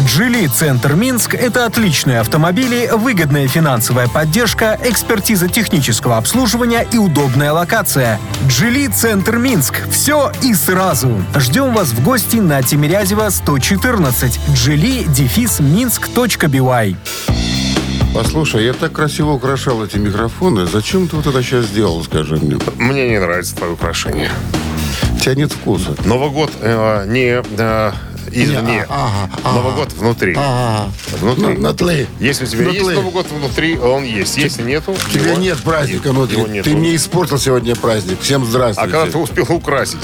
«Джили Центр Минск» — это отличные автомобили, выгодная финансовая поддержка, экспертиза технического обслуживания и удобная локация. «Джили Центр Минск» — все и сразу. Ждем вас в гости на Тимирязева 114. «Джили» дефис минск.бивай. Послушай, я так красиво украшал эти микрофоны. Зачем ты вот это сейчас сделал, скажи мне? Мне не нравится твое украшение. У тебя нет вкуса. Новый год э, не э, извне. ага, ага. Новый год внутри. А, Внутри. ну, на тле. Если у тебя На есть тле. Новый год внутри, он есть. Если нету, У тебя его- нет праздника внутри. Ты мне испортил сегодня праздник. Всем А здравствуйте. когда ты успел украсить?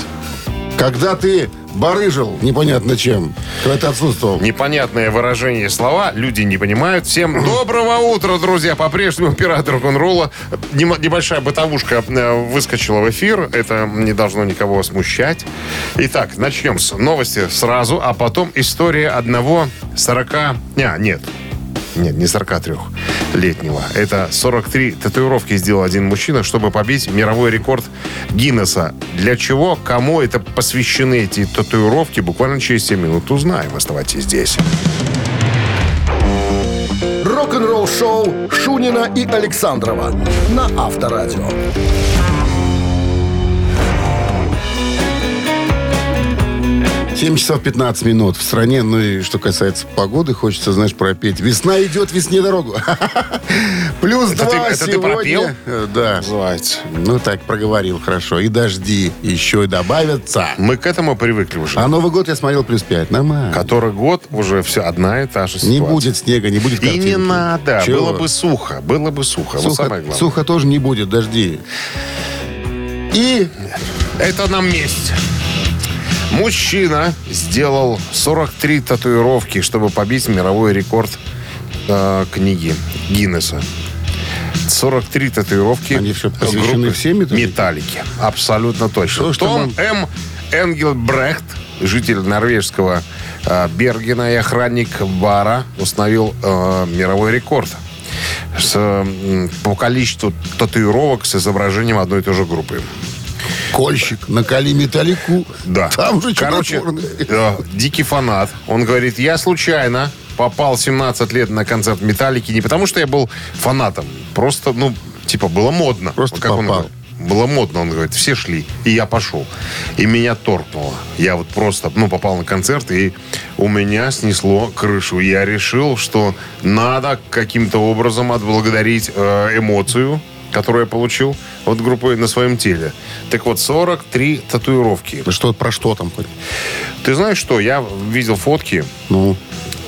Когда ты барыжил непонятно чем, когда ты отсутствовал. Непонятное выражение слова, люди не понимают. Всем доброго утра, друзья. По-прежнему оператор рок-н-ролла. Небольшая бытовушка э, выскочила в эфир. Это не должно никого смущать. Итак, начнем с новости сразу, а потом история одного 40... А, нет, нет, не 43-летнего. Это 43 татуировки сделал один мужчина, чтобы побить мировой рекорд Гиннесса. Для чего, кому это посвящены эти татуировки, буквально через 7 минут узнаем. Оставайтесь здесь. Рок-н-ролл-шоу Шунина и Александрова на Авторадио. 7 часов 15 минут в стране. Ну и что касается погоды, хочется, знаешь, пропеть. Весна идет, весне дорогу. Плюс Это ты- два это ты сегодня. пропел? Э, Да. Называется. Ну так, проговорил хорошо. И дожди еще и добавятся. Мы к этому привыкли уже. А Новый год я смотрел плюс 5. Нормально. Который год уже все одна и та же ситуация. Не будет снега, не будет И картинки. не надо. Чего? Было бы сухо. Было бы сухо. Вот Сухо, самое главное. сухо тоже не будет, дожди. И Это нам месть. Мужчина сделал 43 татуировки, чтобы побить мировой рекорд э, книги Гиннесса. 43 татуировки. Они что, посвящены всем металлике? Металлике. Абсолютно точно. Что ж ты Том М. Энгельбрехт, житель норвежского э, Бергена и охранник бара, установил э, мировой рекорд с, м, по количеству татуировок с изображением одной и той же группы. Кольщик, накали металлику. Да. Там же Короче, э, дикий фанат. Он говорит, я случайно попал 17 лет на концерт Металлики не потому, что я был фанатом. Просто, ну, типа, было модно. Просто как он попал. говорит. Было модно, он говорит, все шли, и я пошел. И меня торкнуло. Я вот просто, ну, попал на концерт, и у меня снесло крышу. Я решил, что надо каким-то образом отблагодарить э, эмоцию, которую я получил от группы на своем теле. Так вот, 43 татуировки. Что, про что там? Ты знаешь что? Я видел фотки. Ну,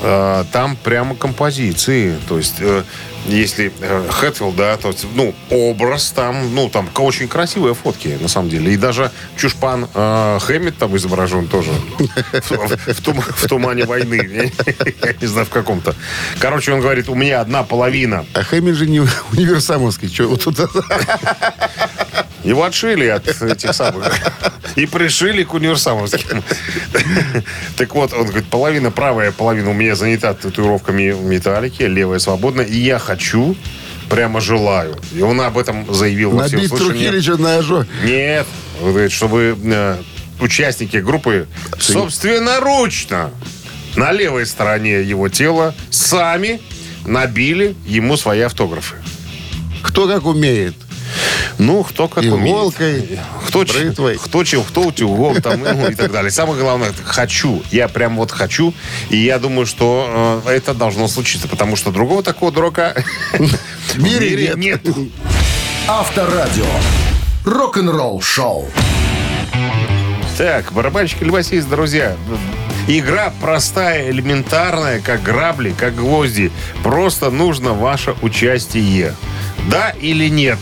э, там прямо композиции. То есть, э, если э, Хэтфилд, да, то есть, ну, образ там, ну, там очень красивые фотки, на самом деле. И даже Чушпан э, Хэммит там изображен тоже. В, в тум- в тумане войны. Не знаю, в каком-то. Короче, он говорит, у меня одна половина. а Хэмиль же не универсамовский. Что вот тут? Его отшили от этих самых. И пришили к универсамовским. Так вот, он говорит, половина правая, половина у меня занята татуировками металлики, левая свободна. И я хочу, прямо желаю. И он об этом заявил во Набить всеуслышание. Трухилича на ожог. Нет. Говорит, чтобы э, участники группы собственноручно на левой стороне его тела сами набили ему свои автографы. Кто как умеет. Ну, кто как Иголкой, умеет. Кто, бритвой. кто чем, кто утюгом там, ну, и так далее. Самое главное, хочу. Я прям вот хочу. И я думаю, что э, это должно случиться. Потому что другого такого дурака в мире нет. нет. Авторадио. Рок-н-ролл-шоу. Так, барабанщик или басист, друзья. Игра простая, элементарная, как грабли, как гвозди. Просто нужно ваше участие. Да или нет?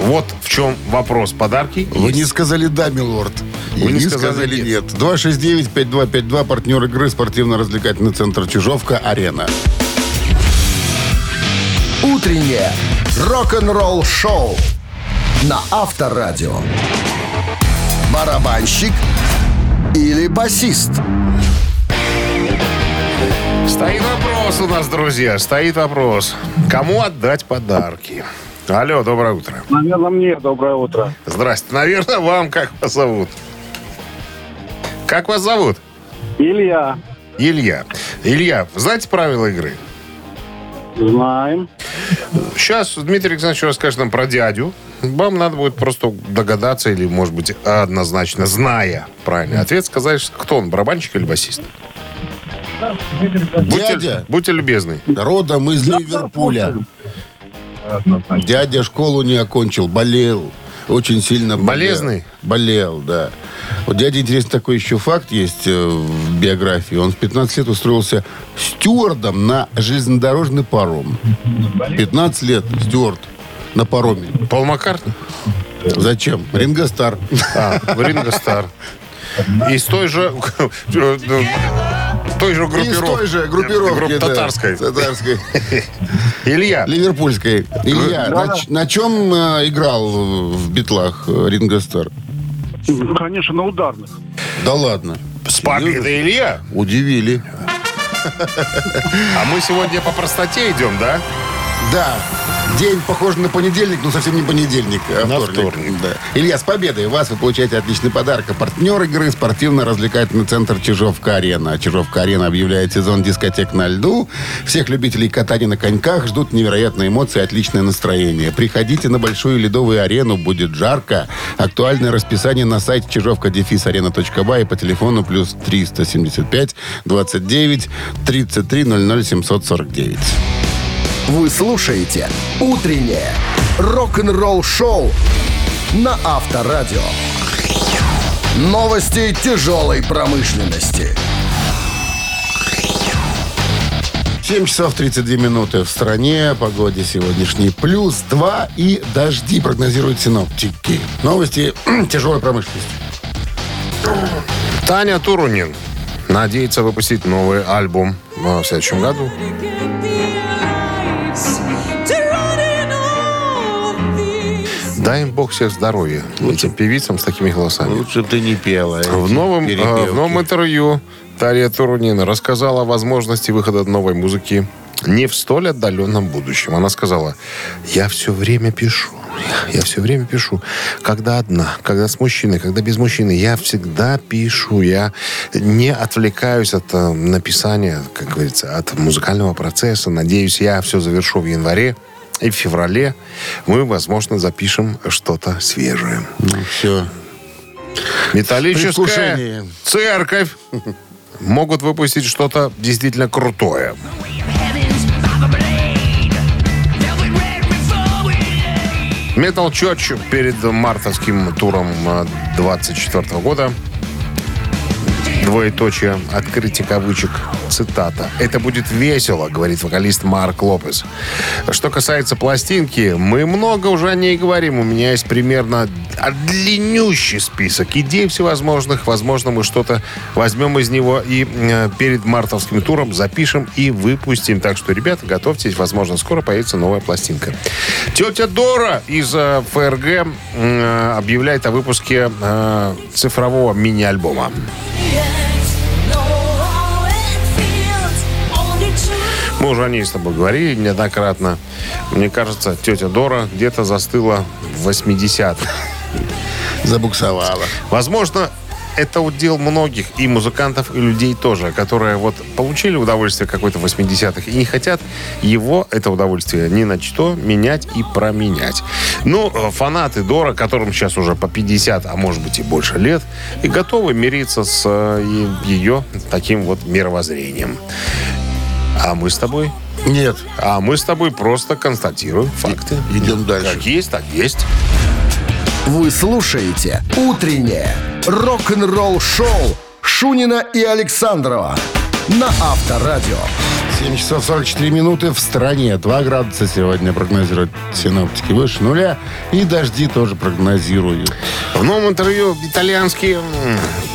Вот в чем вопрос. Подарки Вы есть. не сказали «да, милорд». Вы не не сказали сказали «нет». «нет». 269-5252, партнер игры, спортивно-развлекательный центр «Чижовка-Арена». Утреннее рок-н-ролл-шоу на Авторадио. Барабанщик или басист? вопрос у нас, друзья. Стоит вопрос. Кому отдать подарки? Алло, доброе утро. Наверное, мне доброе утро. Здрасте. Наверное, вам как вас зовут? Как вас зовут? Илья. Илья. Илья, знаете правила игры? Знаем. Сейчас Дмитрий Александрович расскажет нам про дядю. Вам надо будет просто догадаться или, может быть, однозначно, зная правильный ответ, сказать, кто он, барабанщик или басист. Будьте, Дядя. будьте любезны. Родом из Ливерпуля. Дядя школу не окончил, болел. Очень сильно болел. Болезный? Болел, да. Вот дядя, интересный такой еще факт есть э, в биографии. Он в 15 лет устроился стюардом на железнодорожный паром. 15 лет стюард на пароме. Пол Маккартни? Зачем? Ринго Стар. А, Ринго Стар. Из той же... той же Из группировки. той же группировки. Татарской. Татарской. Илья, Ливерпульской. Илья, на, на чем э, играл в битлах э, Ринго Стар? Конечно, на ударных. Да ладно. с победой, Илья. Удивили. А мы сегодня по простоте идем, да? Да. День похож на понедельник, но совсем не понедельник, а На вторник. вторник. Да. Илья, с победой вас вы получаете отличный подарок. А партнер игры спортивно-развлекательный центр Чижовка-Арена. Чижовка-Арена объявляет сезон дискотек на льду. Всех любителей катания на коньках ждут невероятные эмоции и отличное настроение. Приходите на большую ледовую арену, будет жарко. Актуальное расписание на сайте чижовка-арена.бай и по телефону плюс 375 29 33 00 749. Вы слушаете «Утреннее рок-н-ролл-шоу» на Авторадио. Новости тяжелой промышленности. 7 часов 32 минуты в стране. Погоде сегодняшний плюс 2 и дожди прогнозируют синоптики. Новости тяжелой промышленности. Таня Турунин надеется выпустить новый альбом в следующем году. Дай им бог всех здоровья. Этим певицам с такими голосами. Лучше ты не пела. В новом, э, в новом интервью Тария Турунина рассказала о возможности выхода новой музыки не в столь отдаленном будущем. Она сказала, я все время пишу. Я все время пишу. Когда одна, когда с мужчиной, когда без мужчины. Я всегда пишу. Я не отвлекаюсь от э, написания, как говорится, от музыкального процесса. Надеюсь, я все завершу в январе. И в феврале мы, возможно, запишем что-то свежее. Все. Металлическая церковь могут выпустить что-то действительно крутое. Metal Church перед мартовским туром э, 24 года Двоеточие, открытие кавычек, цитата. «Это будет весело», говорит вокалист Марк Лопес. Что касается пластинки, мы много уже о ней говорим. У меня есть примерно длиннющий список идей всевозможных. Возможно, мы что-то возьмем из него и э, перед мартовским туром запишем и выпустим. Так что, ребята, готовьтесь. Возможно, скоро появится новая пластинка. Тетя Дора из э, ФРГ э, объявляет о выпуске цифрового мини-альбома. Мы уже о ней с тобой говорили неоднократно. Мне кажется, тетя Дора где-то застыла в 80-х. Забуксовала. Возможно, это удел многих и музыкантов, и людей тоже, которые вот получили удовольствие какой-то в 80-х и не хотят его, это удовольствие, ни на что менять и променять. Ну, э, фанаты Дора, которым сейчас уже по 50, а может быть и больше лет, и готовы мириться с э, ее таким вот мировоззрением. А мы с тобой? Нет. А мы с тобой просто констатируем факты. Идем дальше. Как есть, так есть. Вы слушаете «Утреннее рок-н-ролл-шоу» Шунина и Александрова на Авторадио. 7 часов 44 минуты в стране. 2 градуса сегодня прогнозируют синоптики выше нуля. И дожди тоже прогнозируют. В новом интервью итальянский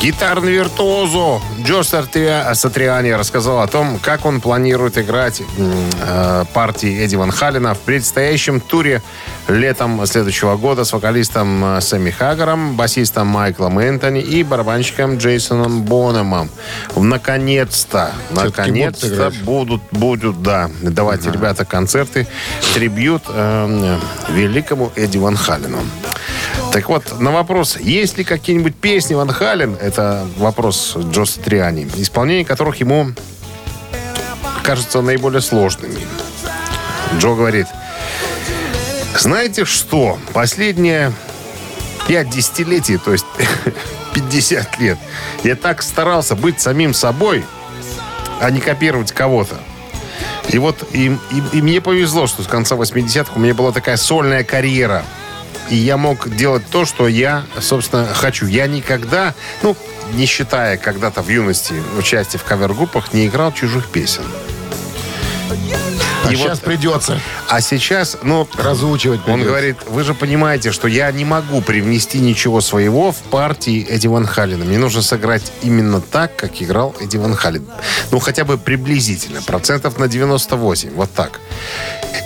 гитарный виртуозо Джо Сатриани рассказал о том, как он планирует играть э, партии Эдди Ван Халена в предстоящем туре летом следующего года с вокалистом э, Сэмми Хаггаром, басистом Майклом Энтони и барабанщиком Джейсоном Бонемом. Наконец-то, наконец-то будут. Будут, будут, да, давайте, ребята, концерты, трибют э, великому Эдди Ван Халену. Так вот, на вопрос, есть ли какие-нибудь песни Ван Хален, это вопрос Джо Сатриани, исполнение которых ему кажется наиболее сложными. Джо говорит, знаете что, последние пять десятилетий, то есть 50 лет, я так старался быть самим собой, а не копировать кого-то. И вот и, и- и мне повезло, что с конца 80-х у меня была такая сольная карьера. И я мог делать то, что я, собственно, хочу. Я никогда, ну, не считая когда-то в юности участия в кавер-группах, не играл чужих песен. А И вот- сейчас придется А сейчас, ну, разучивать. он придется. говорит, вы же понимаете, что я не могу привнести ничего своего в партии Эдди Ван Халлена. Мне нужно сыграть именно так, как играл Эдди Ван Халлен. Ну, хотя бы приблизительно, процентов на 98, вот так.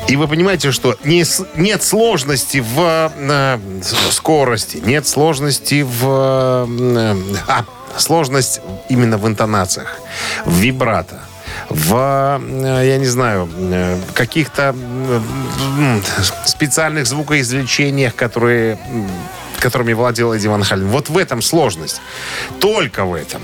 И вы понимаете, что не нет сложности в э, с- скорости, нет сложности в... э, а, сложность именно в интонациях, в вибрато в, э, я не знаю, э, каких-то э, специальных звукоизвлечениях, которые, которыми владел Эдди Ван Хален. Вот в этом сложность. Только в этом.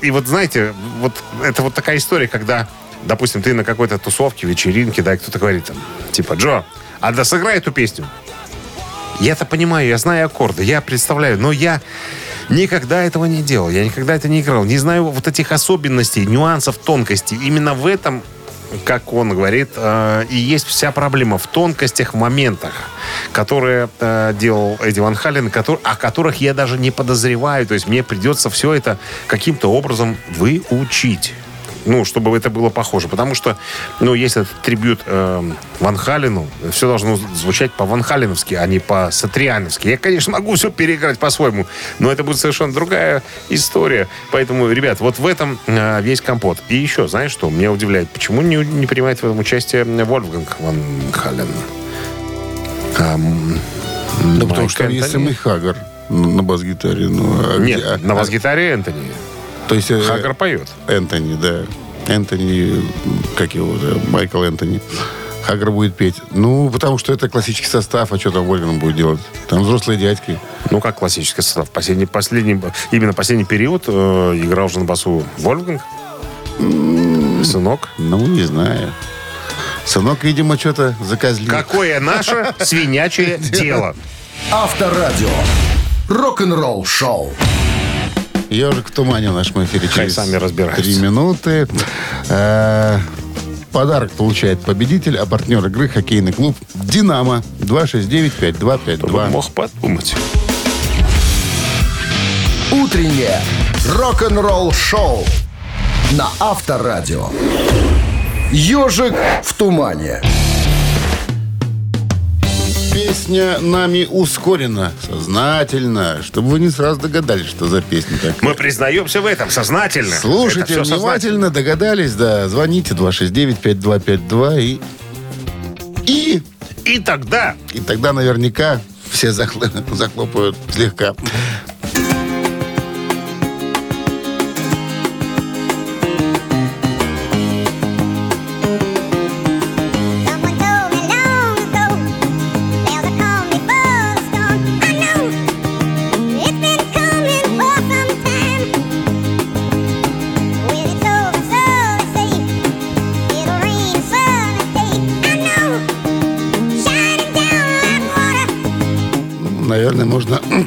И вот знаете, вот это вот такая история, когда, допустим, ты на какой-то тусовке, вечеринке, да, и кто-то говорит там, типа, Джо, а да сыграй эту песню. Я-то понимаю, я знаю аккорды, я представляю, но я никогда этого не делал, я никогда это не играл. Не знаю вот этих особенностей, нюансов, тонкостей. Именно в этом, как он говорит, э, и есть вся проблема в тонкостях, в моментах, которые э, делал Эдди Ван Хален, котор- о которых я даже не подозреваю. То есть мне придется все это каким-то образом выучить. Ну, чтобы это было похоже. Потому что, ну, есть этот трибют э, Ван Халену, все должно звучать по-ван Халеновски, а не по-сатриановски. Я, конечно, могу все переиграть по-своему, но это будет совершенно другая история. Поэтому, ребят, вот в этом э, весь компот. И еще, знаешь что, меня удивляет, почему не, не принимает в этом участие Вольфганг Ван Хален? А, м, Да потому что Энтони? Сэмми Хаггар на бас-гитаре. Ну, а Нет, где- а- на бас-гитаре Энтони. То есть э, Хаггар поет. Энтони, да. Энтони, как его, да, Майкл Энтони. Хаггар будет петь. Ну, потому что это классический состав, а что там Вольган будет делать? Там взрослые дядьки. Ну, как классический состав. Последний, последний, именно последний период э, играл уже на басу Вольфганг. Сынок. Ну, не знаю. Сынок, видимо, что-то закозлил. Какое наше свинячье дело? Авторадио. Рок-н-ролл шоу. Ежик в тумане в нашем эфире Хай через сами разбираются. три минуты. Э, Подарок получает победитель, а партнер игры хоккейный клуб «Динамо» 269-5252. Мог подумать. Утреннее рок-н-ролл шоу на Авторадио. Ежик в тумане. Песня нами ускорена, сознательно, чтобы вы не сразу догадались, что за песня такая. Мы признаемся в этом сознательно. Слушайте Это внимательно, догадались, да. Звоните 269-5252 и... И... И тогда И тогда наверняка все захло- захлопают слегка.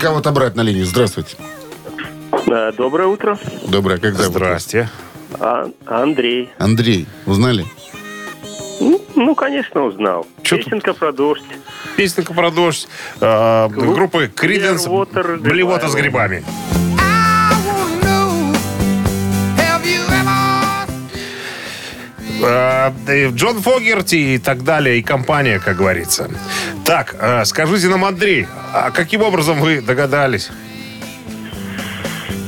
Кого-то брать на линию. Здравствуйте. Да, Доброе утро. Доброе, как зовут? Здрасте. А, Андрей. Андрей, узнали? Ну, ну, конечно, узнал. Чё тут? Песенка про дождь. Песенка про дождь. э, группы Криденс. Clearwater Блевота с грибами. Джон Фогерти и так далее, и компания, как говорится. Так, э, скажите нам, Андрей, а каким образом вы догадались?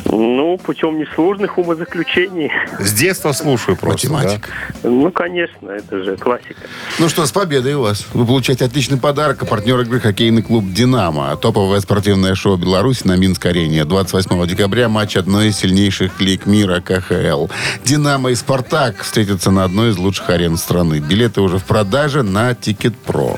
Ну, путем несложных умозаключений. С детства слушаю просто. Математика. Ну, конечно, это же классика. Ну что, с победой у вас. Вы получаете отличный подарок. А партнер игры хоккейный клуб «Динамо». Топовое спортивное шоу Беларуси на Минск-арене. 28 декабря матч одной из сильнейших лиг мира КХЛ. «Динамо» и «Спартак» встретятся на одной из лучших арен страны. Билеты уже в продаже на Тикет.Про.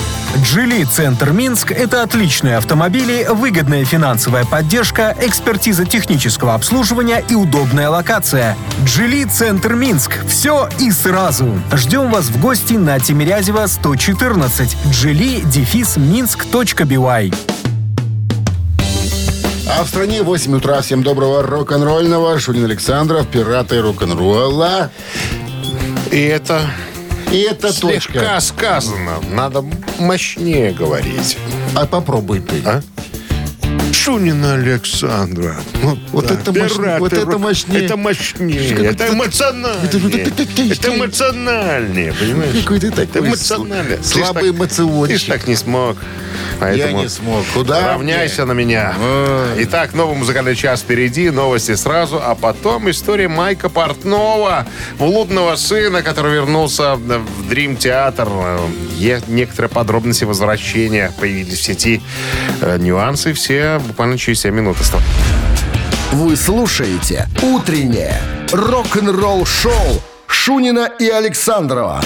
«Джили Центр Минск» — это отличные автомобили, выгодная финансовая поддержка, экспертиза технического обслуживания и удобная локация. «Джили Центр Минск» — все и сразу. Ждем вас в гости на Тимирязева 114. «Джили» дефис минск.бивай. А в стране 8 утра. Всем доброго рок-н-ролльного. Шунин Александров, пираты рок-н-ролла. И это И это слегка точка. сказано. Надо мощнее говорить. А попробуй ты. А? Шунина Александра. Вот, Вот да. это мощ- вот это мощнее. Это мощнее. Как Это эмоциональнее. это- это- это- это- эмоциональнее, понимаешь? Какой ты такой ж слабый эмоционщик. Ты ж так не смог. Я Поэтому не смог. Куда? Равняйся на меня. Ой. Итак, новый музыкальный час впереди, новости сразу, а потом история Майка Портнова, блудного сына, который вернулся в Дрим Театр. Е- Некоторые подробности возвращения появились в сети. Э, Нюансы все буквально через 7 минут. Вы слушаете «Утреннее рок-н-ролл-шоу» Шунина и Александрова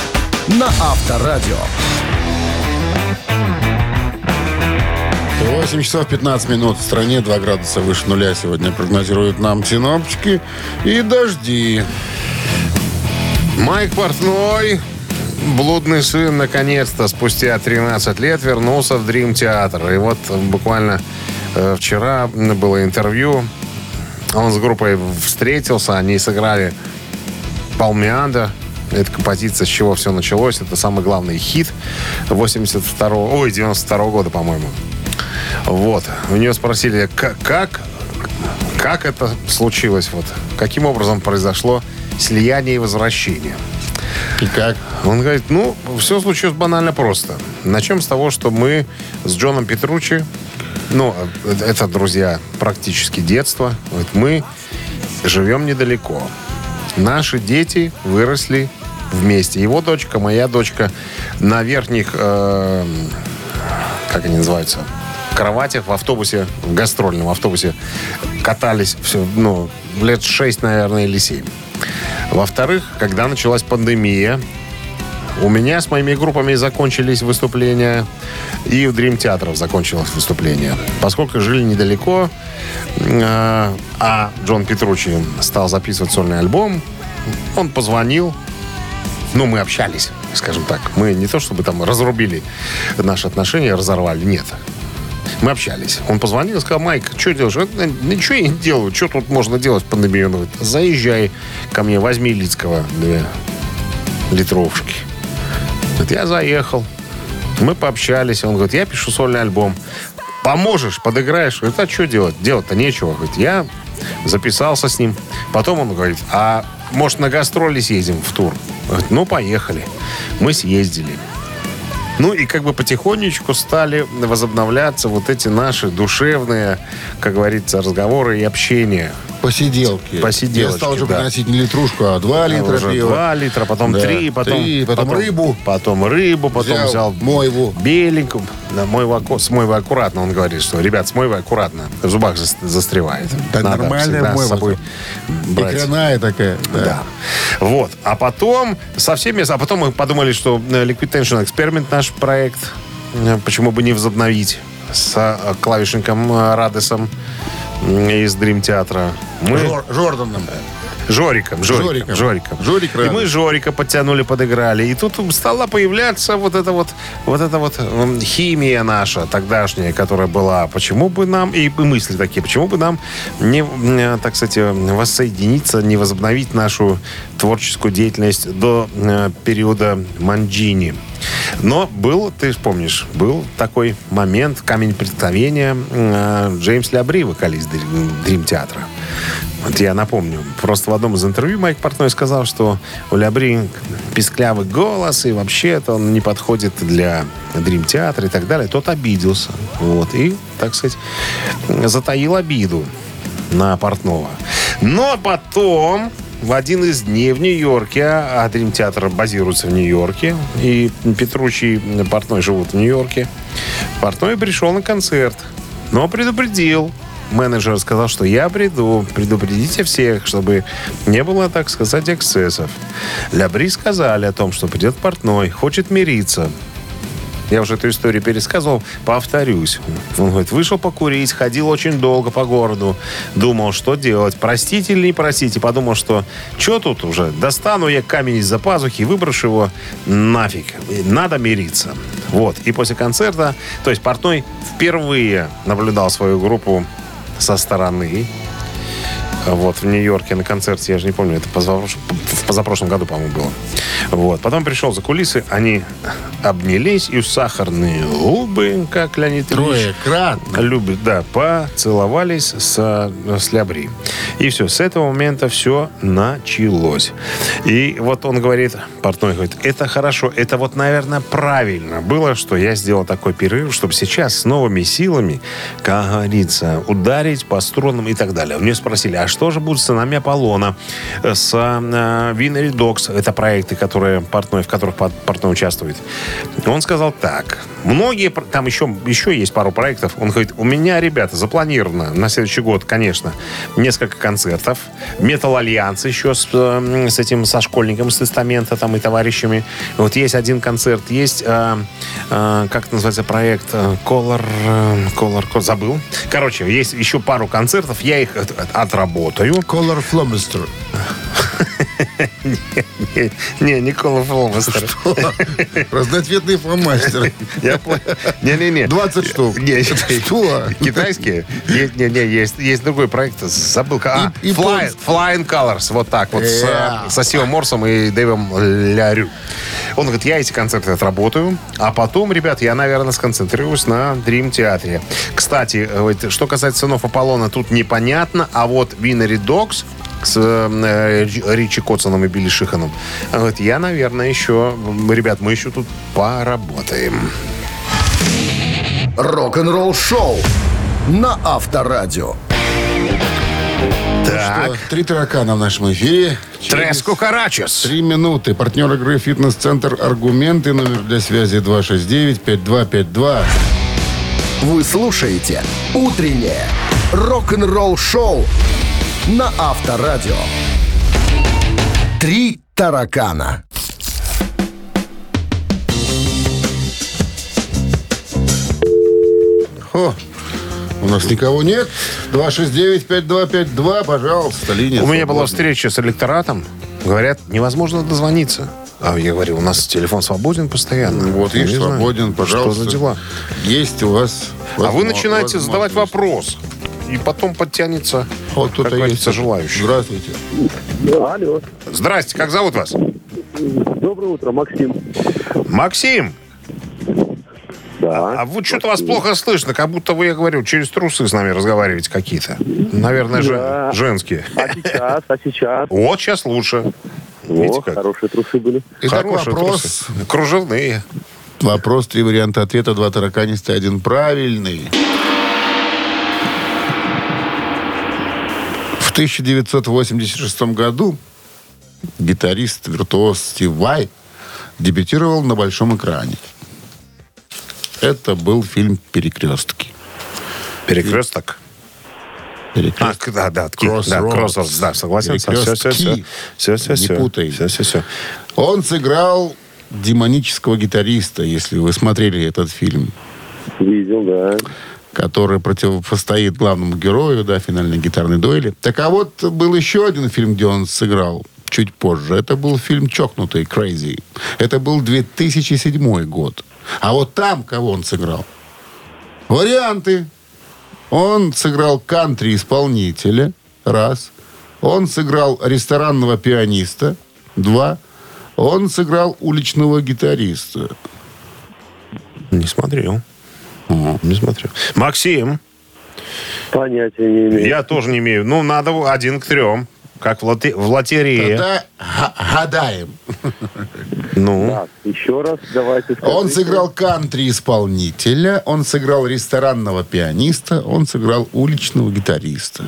на Авторадио. 8 часов 15 минут. В стране 2 градуса выше нуля сегодня прогнозируют нам синоптики. И дожди. Майк Портной, блудный сын, наконец-то, спустя 13 лет вернулся в Дрим Театр. И вот буквально э, вчера было интервью. Он с группой встретился, они сыграли Палмианда. Это композиция, с чего все началось. Это самый главный хит 82 ой, 92 года, по-моему. Вот. У нее спросили, как, как, как это случилось, вот, каким образом произошло слияние и возвращение. И как? Он говорит, ну, все случилось банально просто. Начнем с того, что мы с Джоном Петручи, ну, э, это, друзья, практически детство, вот мы живем недалеко. Наши дети выросли вместе. Его дочка, моя дочка на верхних, э, как они называются, кроватях в автобусе, в гастрольном автобусе катались все, ну, лет 6, наверное, или 7. Во-вторых, когда началась пандемия, у меня с моими группами закончились выступления, и в Дрим Театров закончилось выступление. Поскольку жили недалеко, э, а Джон Петручи стал записывать сольный альбом, он позвонил, ну, мы общались, скажем так. Мы не то чтобы там разрубили наши отношения, разорвали, нет. Мы общались. Он позвонил и сказал, Майк, что делаешь? «Э, Ничего я не делаю. Что тут можно делать говорит, заезжай ко мне, возьми Лицкого две литровушки. Говорит, я заехал. Мы пообщались. Он говорит, я пишу сольный альбом. Поможешь, подыграешь? Говорит, а что делать? Делать-то нечего. Говорит, я записался с ним. Потом он говорит, а может на гастроли съездим в тур? Говорит, ну, поехали. Мы съездили. Ну и как бы потихонечку стали возобновляться вот эти наши душевные, как говорится, разговоры и общение. Посиделки. Посиделочки, Я стал уже да. приносить не литрушку, а 2 литра Уже пива. Два литра, потом Да, три, потом, три, потом рыбу. Потом рыбу, потом Взял взял, мойву. беленькую. Да, мойва, аку- смойва аккуратно, он говорит, что, ребят, смойва аккуратно, в зубах зас- застревает. Да Надо нормальная всегда с мойва. собой брать. Икряная такая. Да. Да. Вот. А потом со всеми... А потом мы подумали, что э, Liquid Tension Experiment наш проект, э, почему бы не возобновить с э, клавишником э, Радесом из Дрим Театра. Мы... Жор- Жорданом. Жориком, Жориком, Жориком. Жориком. Жорик и мы Жорика подтянули, подыграли. И тут стала появляться вот эта вот, вот эта вот химия наша тогдашняя, которая была. Почему бы нам, и мысли такие, почему бы нам не, м, так сказать, воссоединиться, не возобновить нашу творческую деятельность до э, периода Манджини. Но был, ты помнишь, был такой момент, камень преткновения э, Джеймс Лябри, вокалист Дрим театра. Вот я напомню, просто в одном из интервью Майк Портной сказал, что у Лябри писклявый голос, и вообще-то он не подходит для Дрим театра и так далее. Тот обиделся. Вот, и, так сказать, затаил обиду на Портнова. Но потом в один из дней в Нью-Йорке, а Дрим Театр базируется в Нью-Йорке, и Петручи и Портной живут в Нью-Йорке, Портной пришел на концерт, но предупредил. Менеджер сказал, что я приду, предупредите всех, чтобы не было, так сказать, эксцессов. Лябри сказали о том, что придет Портной, хочет мириться. Я уже эту историю пересказывал, повторюсь. Он говорит, вышел покурить, ходил очень долго по городу, думал, что делать, простить или не простить, и подумал, что что тут уже, достану я камень из-за пазухи выброшу его нафиг. Надо мириться. Вот. И после концерта, то есть Портной впервые наблюдал свою группу со стороны. Вот, в Нью-Йорке на концерте, я же не помню, это позапрош- в позапрошлом году, по-моему, было. Вот. Потом пришел за кулисы, они обнялись, и сахарные губы, как Леонид Ильич Троекратно. любит, да, поцеловались с, с Лябри. И все, с этого момента все началось. И вот он говорит, портной говорит, это хорошо, это вот, наверное, правильно было, что я сделал такой перерыв, чтобы сейчас с новыми силами, как говорится, ударить по струнам и так далее. Мне спросили, а что же будет с сынами Аполлона, э, с э, Winery Dogs, это проекты, которые Портной, в которых пор- Портной участвует. Он сказал так, многие, там еще, еще есть пару проектов, он говорит, у меня, ребята, запланировано на следующий год, конечно, несколько концертов, Metal Allegiance еще с, э, с этим, со Скольником с Testament а там и товарищами. Вот есть один концерт, есть, э, э, как называется проект, Color, Color, Color, забыл. Короче, есть еще пару концертов, я их от- от- отработаю. Color Flomester. Не, Color Flomester. Разноцветные фломастеры. Не-не-не. 20 штук. Что? Китайские? Есть, не, не, есть, другой проект. Забыл. А, Flying Colors. Вот так вот. С, э, со Стивом Морсом и Дэвом Лярю. Он говорит, я эти концерты отработаю, а потом, ребят, я, наверное, сконцентрируюсь на Дрим Театре. Кстати, что касается сынов Аполлона, тут непонятно, а вот Винери Докс с э, Рич- Ричи Котсоном и Билли Шиханом. Он говорит, я, наверное, еще... Ребят, мы еще тут поработаем. Рок-н-ролл шоу на Авторадио. Так. Что, Три таракана в нашем эфире. Через Трес Кукарачес. Три минуты. Партнер игры «Фитнес-центр Аргументы». Номер для связи 269-5252. Вы слушаете «Утреннее рок-н-ролл шоу» на Авторадио. Три таракана. О, у нас никого нет. 269-5252, пожалуйста, линия У меня была встреча с электоратом. Говорят, невозможно дозвониться. А я говорю, у нас телефон свободен постоянно. Вот, Я видишь, не знаю, свободен, пожалуйста. Что за дела? Есть у вас А вы начинаете задавать вопрос. И потом подтянется, Вот говорится, есть. желающий. Здравствуйте. Алло. Здрасте, как зовут вас? Доброе утро, Максим. Максим, Да. а вот что-то вас плохо слышно, как будто вы, я говорю, через трусы с нами разговариваете какие-то. Наверное, же- Да. женские. А сейчас, а сейчас? Вот сейчас лучше. Видите О, как? хорошие трусы были. Итак, Хорошие вопрос. трусы. Кружевные. Вопрос, три варианта ответа, два тараканиста, один правильный. 1986 году гитарист-виртуоз Стив Вай дебютировал на большом экране. Это был фильм «Перекрестки». Перекресток. А, «Перекрестки». к- да, да, ки- да, Crossroads. Crossroads, да, согласен. Все, все, все, Перекрестки. все, все, Не все, путай. все, все, все. Он сыграл демонического гитариста, если вы смотрели этот фильм. Видел, да. Который противостоит главному герою, да, финальной гитарной дуэли. Так а вот был еще один фильм, где он сыграл чуть позже. Это был фильм «Чокнутый», «Crazy». Это был 2007 год. А вот там кого он сыграл? Варианты. Он сыграл кантри-исполнителя. Раз. Он сыграл ресторанного пианиста. Два. Он сыграл уличного гитариста. Не смотрел. Не смотрел. Максим, Понятия не имею. я тоже не имею. Ну, надо один к трем. Как в, лоте- в лотерее. Тогда га- гадаем. Ну, Так, еще раз давайте Он скажите. сыграл кантри-исполнителя, он сыграл ресторанного пианиста, он сыграл уличного гитариста.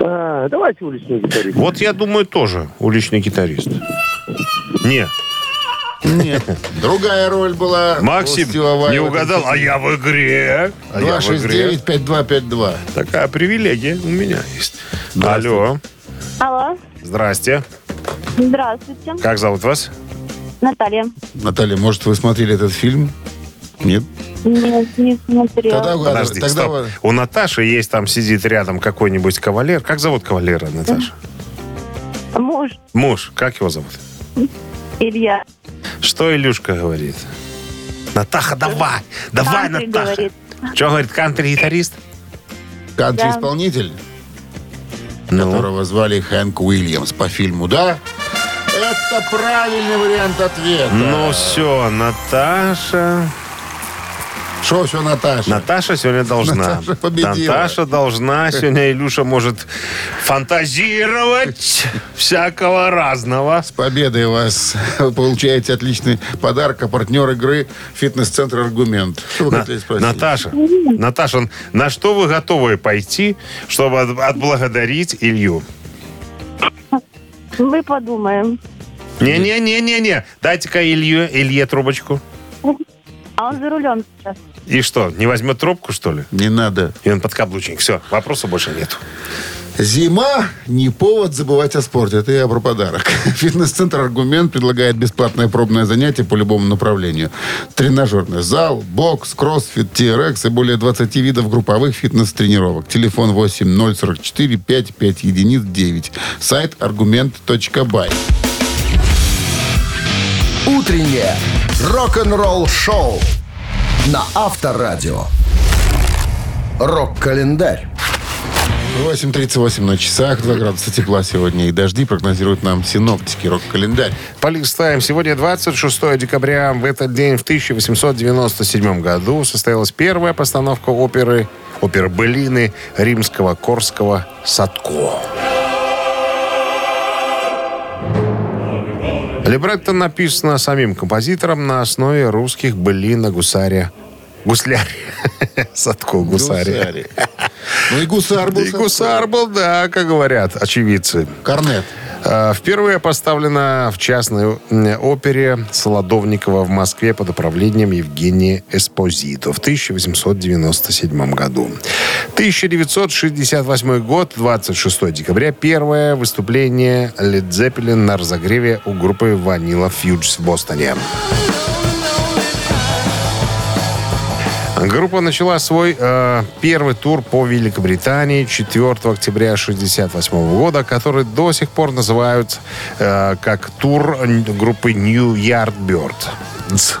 А, давайте уличный гитарист. вот я думаю тоже уличный гитарист. Нет, Нет. Другая роль была. Максим не угадал, а я в игре. А я в игре. 269-5252. Такая привилегия у меня есть. Алло, Алло, здрасте. здравствуйте. Как зовут вас? Наталья. Наталья, может, вы смотрели этот фильм? Нет? Нет, не смотрела. Тогда, Подожди, тогда стоп. вы- У Наташи есть там, сидит рядом какой-нибудь кавалер. Как зовут кавалера, Наташа? Муж Муж, как его зовут? Илья. Что Илюшка говорит? Натаха, давай! Давай, Кантри Натаха! говорит. Что говорит, кантри-гитарист? кантри-исполнитель, Ну, которого звали Хэнк Уильямс по фильму, да? Это правильный вариант ответа. ну все, Наташа... Что все, Наташа? Наташа сегодня должна. Наташа победила. Наташа должна. Сегодня Илюша может фантазировать всякого разного. С победой вас. Вы получаете отличный подарок, а партнер игры «Фитнес-центр Аргумент». Что вы На- хотели спросить? Наташа, Наташа, на что вы готовы пойти, чтобы от- отблагодарить Илью? Мы подумаем. Не-не-не-не-не. Дайте-ка Илью, Илье трубочку. А он за рулем сейчас. И что, не возьмет трубку, что ли? Не надо. И он подкаблучник. Все, вопроса больше нет. Зима не повод забывать о спорте. Это я про подарок. Фитнес-центр «Аргумент» предлагает бесплатное пробное занятие по любому направлению. Тренажерный зал, бокс, кроссфит, TRX и более 20 видов групповых фитнес-тренировок. Телефон 8044 55 единиц 9. Сайт аргумент.бай. Утреннее рок-н-ролл-шоу на Авторадио. Рок-календарь. 8.38 на часах, 2 градуса тепла сегодня и дожди прогнозируют нам синоптики. Рок-календарь. Полистаем. Сегодня 26 декабря. В этот день, в 1897 году, состоялась первая постановка оперы, оперы Беллины римского Корского «Садко». Либретто написано самим композитором на основе русских былин о гусаре. Гуслярь. Садко. Гусари. Ну и гусар был. И гусар был, да, как говорят очевидцы. Корнет. Э, Впервые поставлена в частной опере Солодовникова в Москве под управлением Евгения Эспозито в 1897 году. 1968 год, 26 декабря, первое выступление Led Zeppelin на разогреве у группы Vanilla Fudge в Бостоне. Группа начала свой э, первый тур по Великобритании 4 октября 1968 года, который до сих пор называют э, как тур группы New Yardbirds.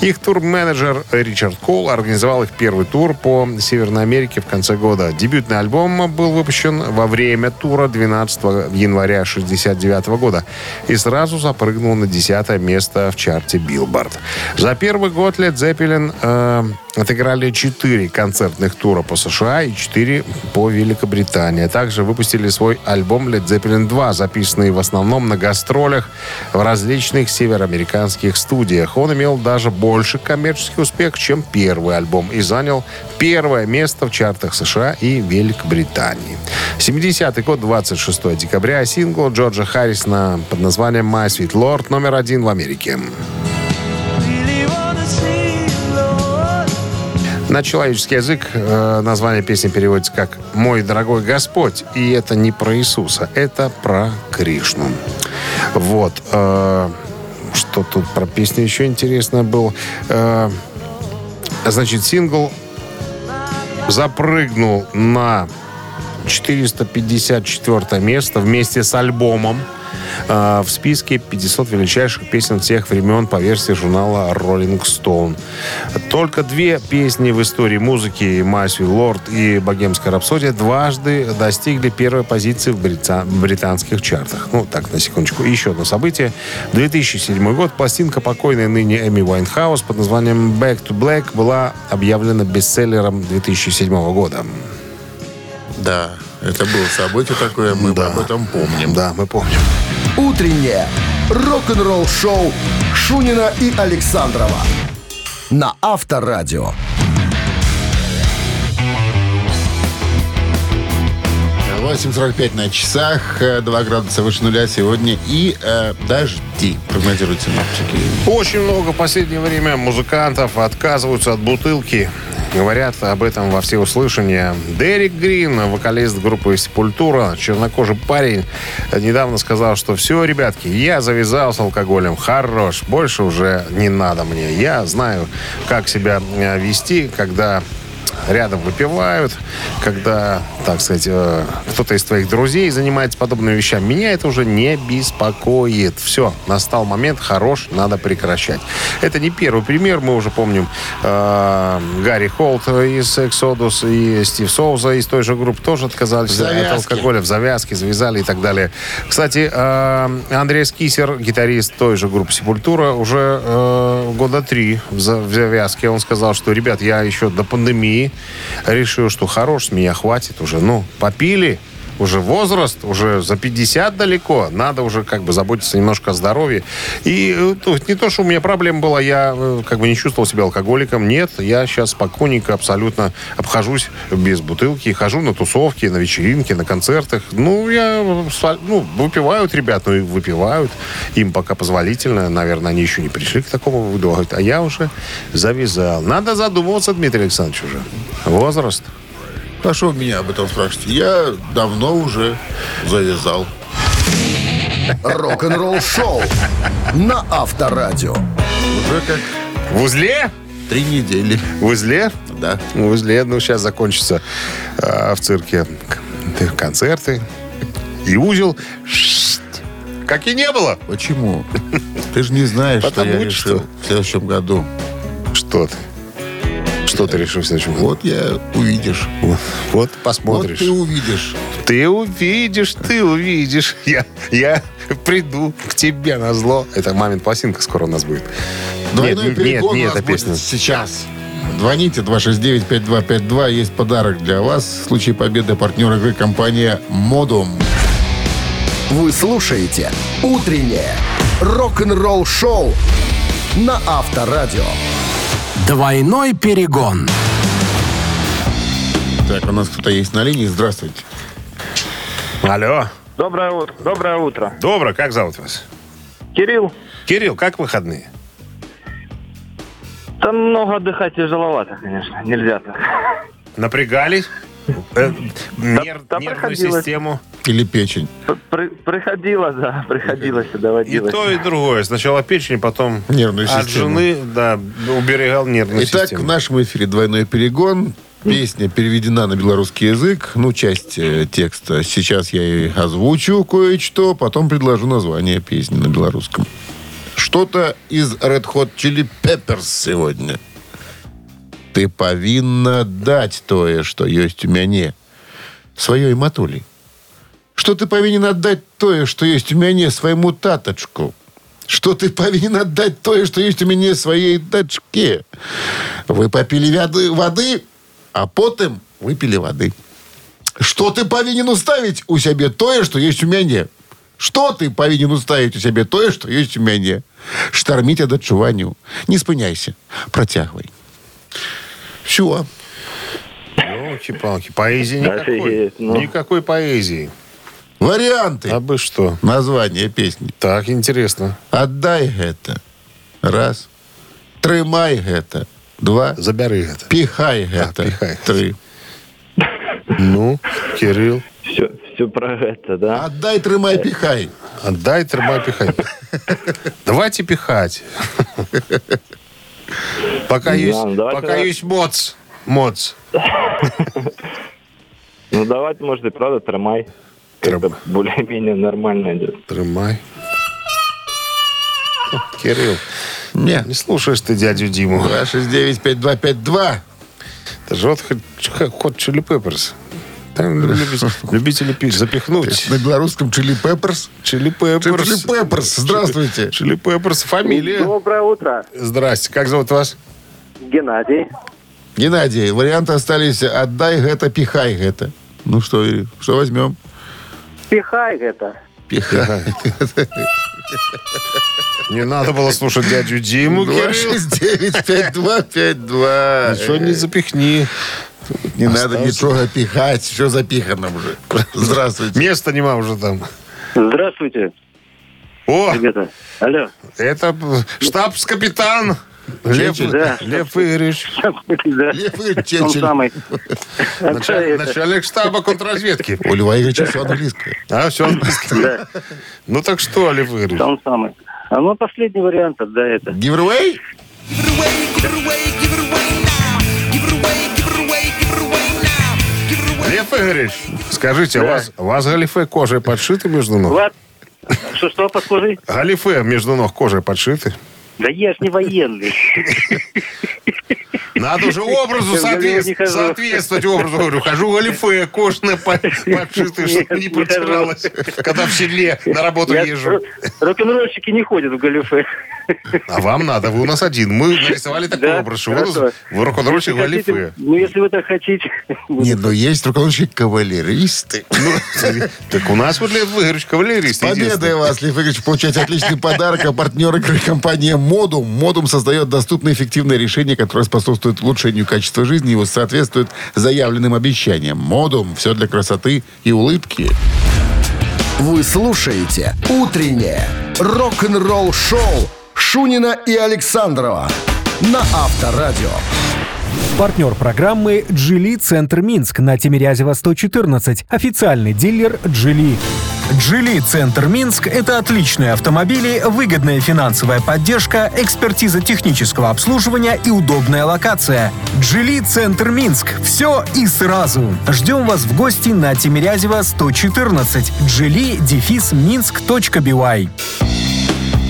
Их турменеджер Ричард Кол организовал их первый тур по Северной Америке в конце года. Дебютный альбом был выпущен во время тура 12 января 1969 года и сразу запрыгнул на 10 место в чарте Билборд. За первый год Led Zeppelin э, отыграли 4 концертных тура по США и 4 по Великобритании. Также выпустили свой альбом Led Zeppelin 2, записанный в основном на гастролях в различных североамериканских студиях. Он имел даже больше коммерческий успех, чем первый альбом и занял первое место в чартах США и Великобритании. 70-й год, 26 декабря, сингл Джорджа Харрисона под названием «My Sweet Lord» номер один в Америке. На человеческий язык э, название песни переводится как «Мой дорогой Господь». И это не про Иисуса, это про Кришну. Вот. э, что тут про песню еще интересно было? Э, значит, сингл запрыгнул на 454 место вместе с альбомом. Э, в списке 500 величайших песен всех времен по версии журнала Rolling Stone. Только две песни в истории музыки «Майсви Лорд» и «Богемская рапсодия» дважды достигли первой позиции в брита- британских чартах. Ну, так, на секундочку. И еще одно событие. 2007 год. Пластинка покойной ныне Эми Уайнхаус под названием «Back to Black» была объявлена бестселлером 2007 года. Да, это было событие такое, мы Да. об этом помним. Да, мы помним. Утреннее рок-н-ролл-шоу Шунина и Александрова на Авторадио. 8.45 на часах, э, 2 градуса выше нуля сегодня и э, дожди, прогнозируют синоптики. Очень много в последнее время музыкантов отказываются от бутылки. Говорят об этом во всеуслышание. Дерек Грин, вокалист группы «Сепультура», чернокожий парень, недавно сказал, что все, ребятки, я завязал с алкоголем. Хорош, больше уже не надо мне. Я знаю, как себя э, вести, когда рядом выпивают, когда, так сказать, э, кто-то из твоих друзей занимается подобными вещами. Меня это уже не беспокоит. Все, настал момент, хорош, надо прекращать. Это не первый пример, мы уже помним э, Гарри Холт из Exodus и Стив Соуза из той же группы тоже отказались В завязке. от алкоголя, в завязке, завязали и так далее. Кстати, э, Андрей Скисер, гитарист той же группы Сепультура, уже э, года три в завязке. Он сказал, что, ребят, я еще до пандемии решил, что хорош, с меня хватит уже. Ну, попили, уже возраст, уже за 50 далеко, надо уже как бы заботиться немножко о здоровье. И ну, не то, что у меня проблема была, я э, как бы не чувствовал себя алкоголиком, нет, я сейчас спокойненько абсолютно обхожусь без бутылки, хожу на тусовки, на вечеринки, на концертах. Ну, я, ну, выпивают ребят, ну, и выпивают, им пока позволительно, наверное, они еще не пришли к такому выводу, Говорят, а я уже завязал. Надо задумываться, Дмитрий Александрович, уже. Возраст. А что вы меня об этом спрашиваете? Я давно уже завязал. Рок-н-ролл-шоу на Авторадио. Уже как В узле? три недели. В узле? Да. В узле, ну, сейчас закончится э, в цирке концерты. И узел, как и не было. Почему? Ты же не знаешь, что я решил что. в следующем году. Что ты? Что ты решил в следующем году? Вот я увидишь. Вот, вот Вот посмотришь. ты увидишь. Ты увидишь, ты увидишь. Я, я приду к тебе на зло. Это мамин пластинка скоро у нас будет. Двойной нет, нет, нас эта песня. сейчас. Звоните 269-5252. Есть подарок для вас. В случае победы партнер игры компания «Модум». Вы слушаете «Утреннее рок-н-ролл-шоу» на Авторадио. Двойной перегон. Так, у нас кто-то есть на линии. Здравствуйте. Алло. Доброе утро. Доброе утро. Добро, как зовут вас? Кирилл, Кирилл, как выходные? там много отдыхать тяжеловато, конечно. Нельзя так. Напрягались? Э, нер- да нервную систему? Или печень. При- приходилось, да, приходилось, И доводилось. то, и другое. Сначала печень, потом Нервную от систему. жены, да, уберегал нервную Итак, систему. в нашем эфире «Двойной перегон». Песня переведена на белорусский язык. Ну, часть э, текста. Сейчас я и озвучу кое-что, потом предложу название песни на белорусском. Что-то из Red Hot Chili Peppers сегодня. Ты повинна дать тое, что есть у мяне. Своей матулі. Что ты повинен отдать тое, что есть у мяне, своему таточку. Что ты повинен отдать тое, что есть у мяне, своей дочке. Вы попили воды, а потом выпили воды. Что ты повинен уставить у себе тое, что есть у мяне? Что ты повинен уставить у себе тое, что есть у мяне? Штормить ад адчуванню. Не спыняйся. Протягивай. Все. Елки-палки, поэзии никакой. Ну. Никакой поэзии. Варианты. А бы что? Название песни. Так, интересно. Отдай гэта. Раз. Трымай гэта. Два. Забяры это. Пихай гэта. пихай. Три. Ну, Кирилл, Все, все про это, да? Отдай, трымай, пихай. отдай, трыма, пихай. Давайте пихать. Пока Да, есть, ну пока так. есть моц. Моц. Ну, давайте, может, и правда, тримай. Это более-менее нормально идет. Тримай. О, Кирилл, Не. не слушаешь ты дядю Диму. 269-5252. Это же вот хоть, хоть Чили Пепперс. Там любители пить, запихнуть. На белорусском Чили Пепперс. Чили Пепперс. Чили Пепперс. Здравствуйте. Чили Пепперс. Фамилия. Доброе утро. Здрасте. Как зовут вас? Геннадий. Геннадий, варианты остались «отдай гэта, пихай гэта». Ну что, что возьмем? Пихай это. Пихай. Не надо было слушать дядю Диму, Кирилл. 269-5252. Ничего не запихни. Не надо ничего пихать. Все запихано уже. Здравствуйте. Места нема уже там. Здравствуйте, О, ребята. Алло. это штабс-капитан. Лев, Да. Лев Игоревич. Да. Лев Игоревич Он самый. Началь- начальник штаба контрразведки. У Льва Игоревича все английское. А, все. Да, Ну так что, Лев Игоревич? он самый. А ну, последний вариант, да, это. Giveaway? Лев Игоревич, скажите, у вас, у вас галифе кожей подшиты между ног? Вот. Что-что, подскажи? Галифе между ног кожей подшиты? Да я ж не военный. Надо уже образу соответствовать, соответствовать образу. Говорю, хожу галифе, кожаное по- подшитое, чтобы не протиралось, когда в седле на работу езжу. ро- Рок-н-ролльщики не ходят в галифе. А вам надо, вы у нас один. Мы нарисовали такой Да, образ, что вы, хорошо. вы рок-н-ролльщик галифе. Ну, если вы так хотите. Нет, но есть руководящие кавалеристы. Ну, так у нас вот Лев Игоревич кавалерист. Единственный. вас, Лев Игоревич, получаете отличный подарок. А партнер игры компания «Модум». «Модум» создает доступное и эффективное решение, которое способствует улучшению качества жизни и соответствует заявленным обещаниям. «Модум» – все для красоты и улыбки. Вы слушаете «Утреннее рок-н-ролл-шоу» Шунина и Александрова на Авторадио. Партнер программы «Джили Центр Минск» на Тимирязева 114. Официальный дилер «Джили». «Джили Центр Минск» — это отличные автомобили, выгодная финансовая поддержка, экспертиза технического обслуживания и удобная локация. «Джили Центр Минск» — все и сразу. Ждем вас в гости на Тимирязева 114. «Джили» дефис минск.бивай.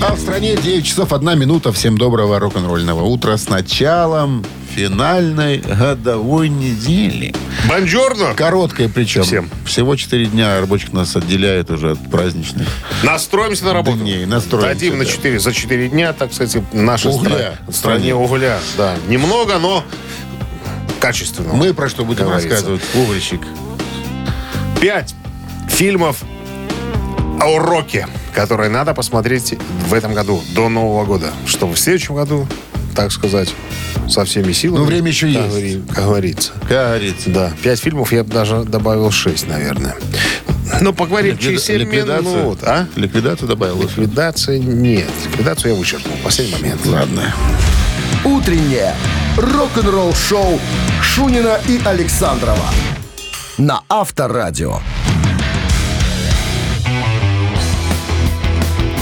А в стране 9 часов 1 минута. Всем доброго рок-н-ролльного утра с началом финальной годовой недели. Бонжорно. Короткая причем. Всем. Всего 4 дня рабочих нас отделяет уже от праздничных. Настроимся на работу. Дней, настроимся, Дадим на да. 4, за 4 дня, так сказать, наша Угля В стране угля, да. Немного, но качественно. Мы про что будем говорится. рассказывать? Угольщик. Пять фильмов о роке, которые надо посмотреть в этом году, до Нового года. Чтобы в следующем году, так сказать, со всеми силами. Ну, время еще как есть. говори- Как говорится. Как говорится. Да, пять фильмов я бы даже добавил шесть, наверное. Ну, поговорим через 7 минут. А? Ликвидацию добавил. Ликвидация нет. Ликвидацию я вычеркнул в последний момент. Ладно. «Утреннее рок-н-ролл-шоу» Шунина и Александрова на Авторадио.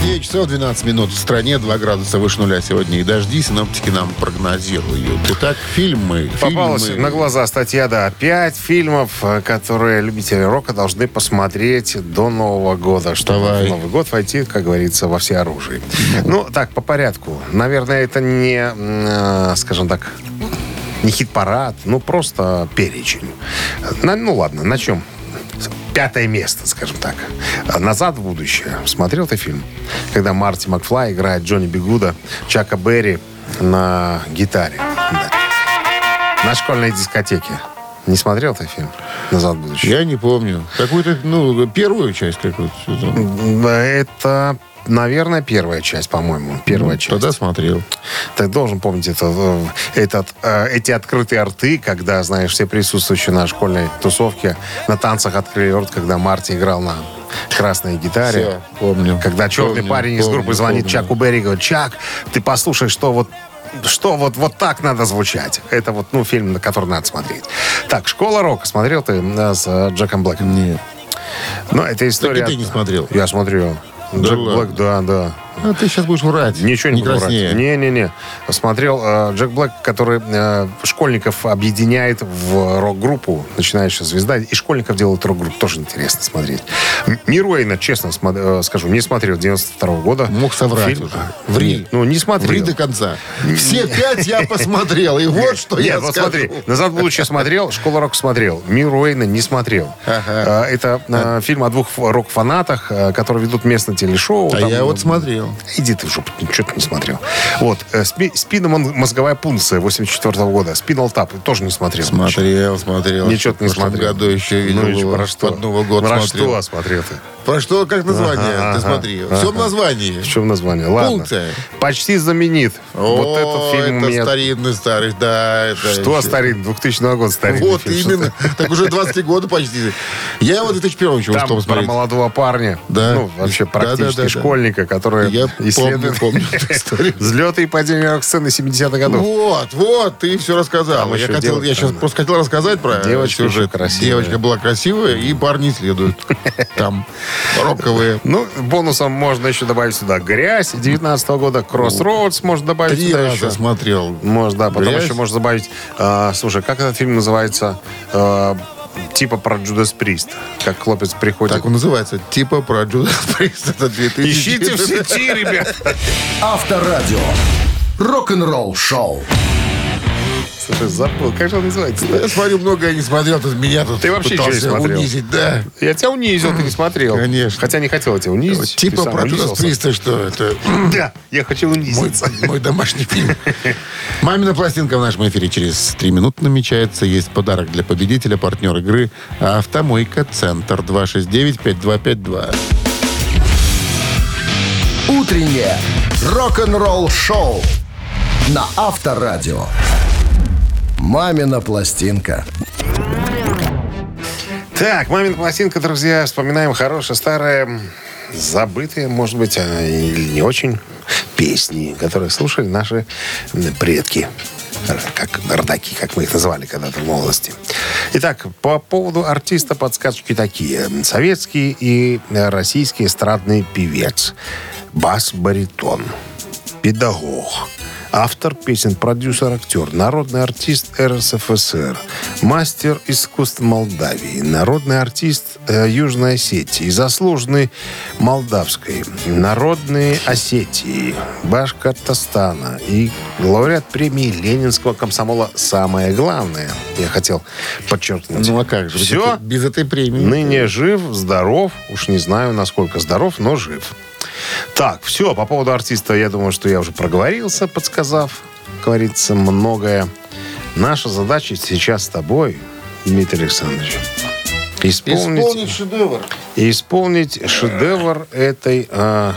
9 часов 12 минут в стране, 2 градуса выше нуля сегодня и дожди. Синоптики нам прогнозируют. Итак, фильмы. Попалась фильмы. на глаза статья, да. Пять фильмов, э, которые любители рока должны посмотреть до Нового года, чтобы Давай. в Новый год войти, как говорится, во все оружие. Ну, так, по порядку. Наверное, это не, э, скажем так, не хит-парад, ну, просто перечень. На- ну, ладно, на чем? Пятое место, скажем так. «Назад в будущее». Смотрел ты фильм? Когда Марти Макфлай играет Джонни Бигуда, Чака Берри на гитаре. Да. На школьной дискотеке. Не смотрел ты фильм «Назад в будущее»? Я не помню. Какую-то, ну, первую часть какую-то. Да, Это, наверное, первая часть, по-моему. Первая часть. Тогда смотрел. Ты должен помнить это, э, этот, э, эти открытые рты, когда, знаешь, все присутствующие на школьной тусовке на танцах открыли рот, когда Марти играл на красной гитаре. Всё, помню. Когда черный Помню, парень из помню, группы звонит помню. Чаку Берри и говорит, Чак, ты послушай, что вот что вот, вот так надо звучать. Это вот, ну, фильм, на который надо смотреть. Так, «Школа рока». Смотрел ты э, с э, Джеком Блэком? Нет. Ну, это история... ты не смотрел? Я смотрел. Да Джек? Блэк, да, да. А ты сейчас будешь врать. Ничего не, не буду врать. краснее. Не-не-не. Смотрел э, Джек Блэк, который э, школьников объединяет в рок-группу, начинающая звезда, и школьников делает рок-группу. Тоже интересно смотреть. Мир Уэйна, честно смо- э, скажу, не смотрел 92 года. Мог соврать Фильм- уже. Ври. Ну, не смотрел. Ври до конца. Все пять я посмотрел. И вот что я скажу. смотри, «Назад в будущее» смотрел, «Школа рока» смотрел, «Мир Уэйна» не смотрел. Э, Это э, фильм о двух рок-фанатах, э, которые ведут местное телешоу. А я вот смотрел. Иди ты в жопу, ничего ты не смотрел. Вот, э, спи- «Спинномозговая пункция» 84 года, «Спинал Тап» тоже не смотрел. Смотрел, смотрел. Ничего ты не В смотрел. году еще видел. Ну, было. про что? Под Новый год Про смотрел. что смотрел ты? Про что, как название? Ага, Ты смотри. ага. Все в названии. В чем название? Ладно. Пункция. Почти знаменит. вот О, этот фильм это меня... старинный старый, да. Это Что еще- старинный? 2000 год старинный Вот фильм, именно. Так уже 23 года почти. Я его в 2001 еще Там про молодого парня, Да. ну, вообще практически школьника, который Я помню, помню эту историю. взлеты и падения рок-сцены 70-х годов. Вот, вот, ты все рассказал. Там Я, хотел, я сейчас она. просто хотел рассказать про Девочка сюжет. красивая. Девочка была красивая, и парни следуют. Там роковые. Ну, бонусом можно еще добавить сюда «Грязь» 19 года, «Кроссроудс» можно добавить Три сюда еще. смотрел. Можно, да. Потом еще можно добавить... а, слушай, как этот фильм называется? Типа про Джудас Прист. Как хлопец приходит... Так он называется. Типа про Джудас Прист. Это 2000. Ищите в сети, ребят. Авторадио. Рок-н-ролл шоу. Слушай, забыл. Как же он называется? Я смотрю, многое не смотрел, тут меня тут Ты вообще ничего не смотрел? унизить, да. Я тебя унизил, ты не смотрел. Конечно. Хотя не хотел тебя унизить. Типа про Джудас унизился. Приста, что это Да, я хочу мой, унизиться. мой домашний фильм. Мамина пластинка в нашем эфире через три минуты намечается. Есть подарок для победителя, партнер игры «Автомойка Центр» 269-5252. Утреннее рок-н-ролл шоу на Авторадио. Мамина пластинка. Так, «Мамина пластинка», друзья. Вспоминаем хорошие, старые, забытые, может быть, а, или не очень, песни, которые слушали наши предки. Как родаки, как мы их называли когда-то в молодости. Итак, по поводу артиста подсказочки такие. Советский и российский эстрадный певец. Бас-баритон. Педагог. Автор песен, продюсер, актер, народный артист РСФСР, мастер искусств Молдавии, народный артист э, Южной Осетии, заслуженный Молдавской, народные Осетии, Башкортостана и лауреат премии Ленинского комсомола «Самое главное». Я хотел подчеркнуть. Ну а как же? Все. Без этой премии. Ныне жив, здоров. Уж не знаю, насколько здоров, но жив. Так, все, по поводу артиста, я думаю, что я уже проговорился, подсказав, говорится, многое. Наша задача сейчас с тобой, Дмитрий Александрович, исполнить, Исполнить шедевр. исполнить шедевр этой, а,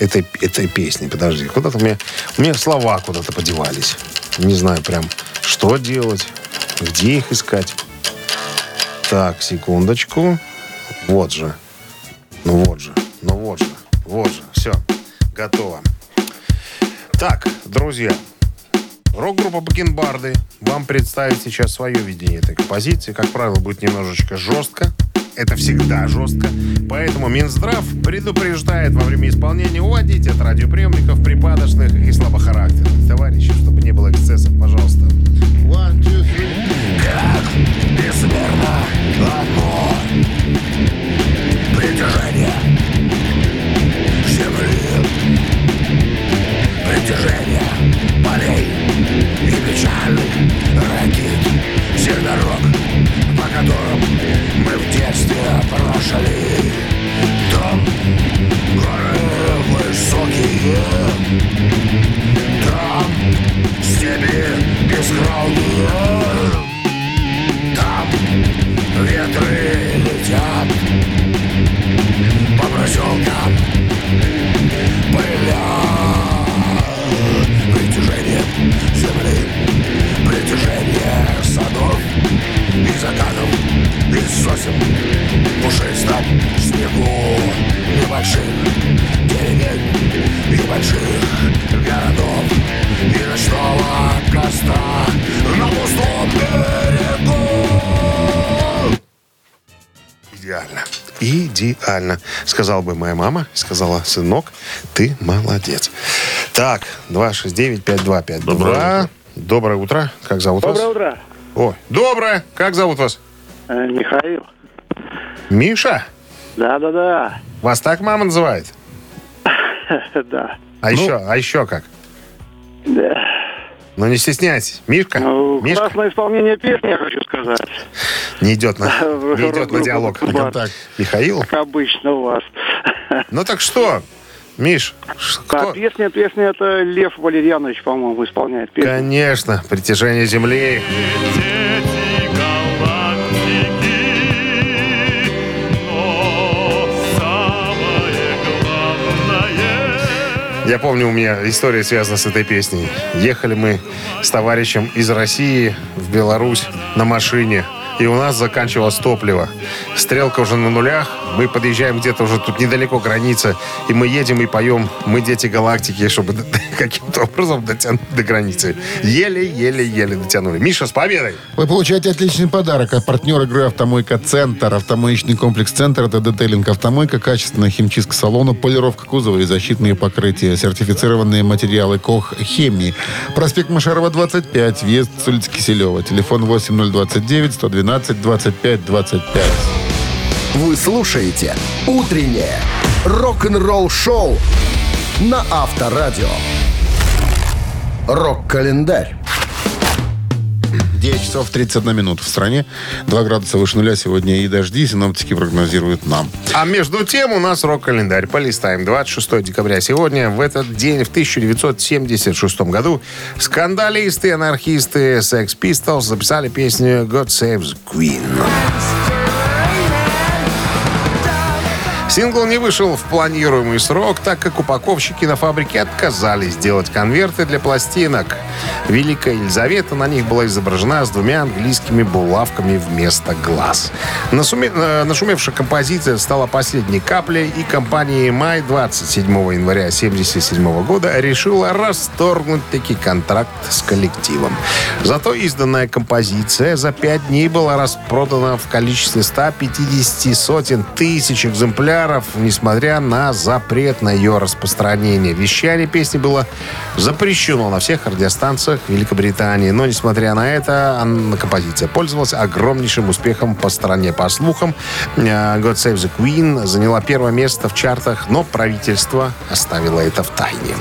этой, этой песни. Подожди, куда-то у меня, у меня слова куда-то подевались. Не знаю прям, что делать, где их искать. Так, секундочку. Вот же. Ну вот же. Ну вот же. Вот же. Все. Готово. Так, друзья. Рок-группа Бакенбарды вам представит сейчас свое видение этой композиции. Как правило, будет немножечко жестко. Это всегда жестко. Поэтому Минздрав предупреждает во время исполнения уводить от радиоприемников припадочных и слабохарактерных товарищей, чтобы не было эксцессов, пожалуйста. One, two, three. Притяжение Притяжение. Полей И печальных ракет Всех по которым мы в детстве прошли. Там горы высокие. Там степи бескровные Там ветры летят по проселкам И сосен Пушистом снегу Небольших деревень И больших городов И ночного костра На пустом берегу Идеально. идеально. Сказала бы моя мама, сказала, сынок, ты молодец. Так, 269-5252. Доброе Доброе утро. Как зовут Доброе вас? утро. Ой, доброе. Как зовут вас? Э, Михаил. Миша? Да-да-да. Вас так мама называет? Да. А еще, а еще как? Да. Ну не стесняйтесь. Мишка? Ну, Мишка? классное исполнение песни, я хочу сказать. Не идет на, не идет на диалог. «Бар». Контакт. Михаил? Как обычно у вас. Ну так что? Миш, ш- А кто? песня, песня это Лев Валерьянович, по-моему, исполняет песню. Конечно, притяжение Земли. Я помню, у меня история связана с этой песней. Ехали мы с товарищем из России в Беларусь на машине. И у нас заканчивалось топливо. Стрелка уже на нулях. Мы подъезжаем где-то уже тут недалеко граница. И мы едем и поем «Мы дети галактики», чтобы каким-то образом дотянуть до границы. Еле-еле-еле дотянули. Миша, с победой! Вы получаете отличный подарок от партнера игры «Автомойка Центр». Автомоечный комплекс «Центр» — это детейлинг «Автомойка», качественная химчистка салона, полировка кузова и защитные покрытия, сертифицированные материалы КОХ «Хемии». Проспект Машарова, 25, въезд с улицы Киселева. Телефон 8029 112 25 25. Вы слушаете «Утреннее рок-н-ролл-шоу» на Авторадио. Рок-календарь. 9 часов 31 минут в стране. 2 градуса выше нуля сегодня и дожди. Синоптики прогнозируют нам. А между тем у нас рок-календарь. Полистаем. 26 декабря сегодня. В этот день, в 1976 году, скандалисты анархисты Sex Pistols записали песню «God Saves Queen». Сингл не вышел в планируемый срок, так как упаковщики на фабрике отказались делать конверты для пластинок. Великая Елизавета на них была изображена с двумя английскими булавками вместо глаз. Насуме- э, Нашумевшая композиция стала последней каплей, и компания EMI 27 января 1977 года решила расторгнуть таки контракт с коллективом. Зато изданная композиция за пять дней была распродана в количестве 150 сотен тысяч экземпляров, несмотря на запрет на ее распространение. Вещание песни было запрещено на всех радиостанциях Великобритании. Но, несмотря на это, композиция пользовалась огромнейшим успехом по стране. По слухам, э, God Save the Queen заняла первое место в чартах, но правительство оставило это в тайне.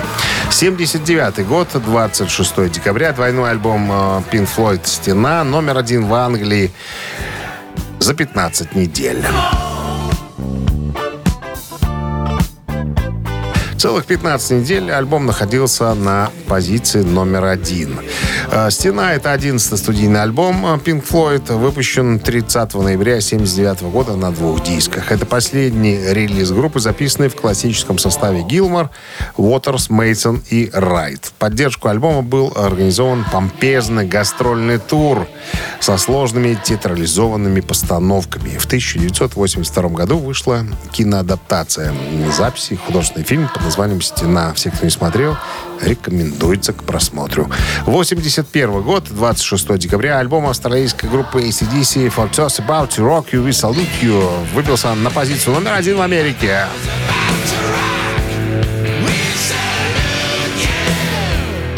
79 год, 26 декабря, двойной альбом э, Pink Floyd «Стена», номер один в Англии за 15 недель. Целых 15 недель альбом находился на позиции номер один. Э, «Стена» — это 11 студийный альбом э, Pink Floyd, выпущен 30 ноября 1979 года на двух дисках. Это последний релиз группы, записанный в классическом составе Гилмор, Уотерс, Мейсон и Райт. В поддержку альбома был организован помпезный гастрольный тур со сложными театрализованными постановками. В 1982 году вышла киноадаптация записи, художественный фильм под названием «Стена». Все, кто не смотрел, рекомендуется к просмотру. 81 год, 26 декабря, альбом австралийской группы ACDC «For About to Rock You, We Salute You» выбился на позицию номер один в Америке.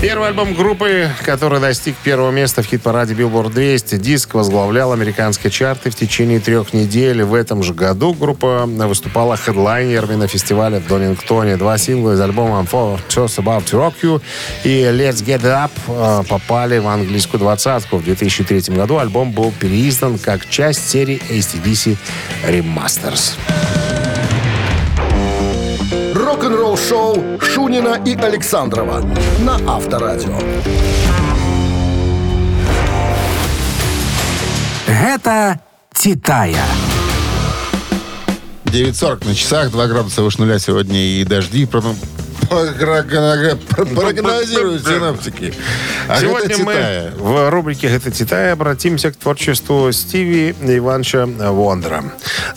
Первый альбом группы, который достиг первого места в хит-параде Billboard 200, диск возглавлял американские чарты в течение трех недель. В этом же году группа выступала хедлайнерами на фестивале в Донингтоне. Два сингла из альбома For Just About to Rock You и Let's Get Up э, попали в английскую двадцатку. В 2003 году альбом был переиздан как часть серии ACDC Remasters. Рок-н-ролл-шоу Шунина и Александрова на Авторадио. Гэта Титая. 9.40 на часах, 2 градуса выше нуля сегодня и дожди. Прогнозируют синоптики. А Сегодня это мы в рубрике «Это Титая» обратимся к творчеству Стиви Ивановича Вондера.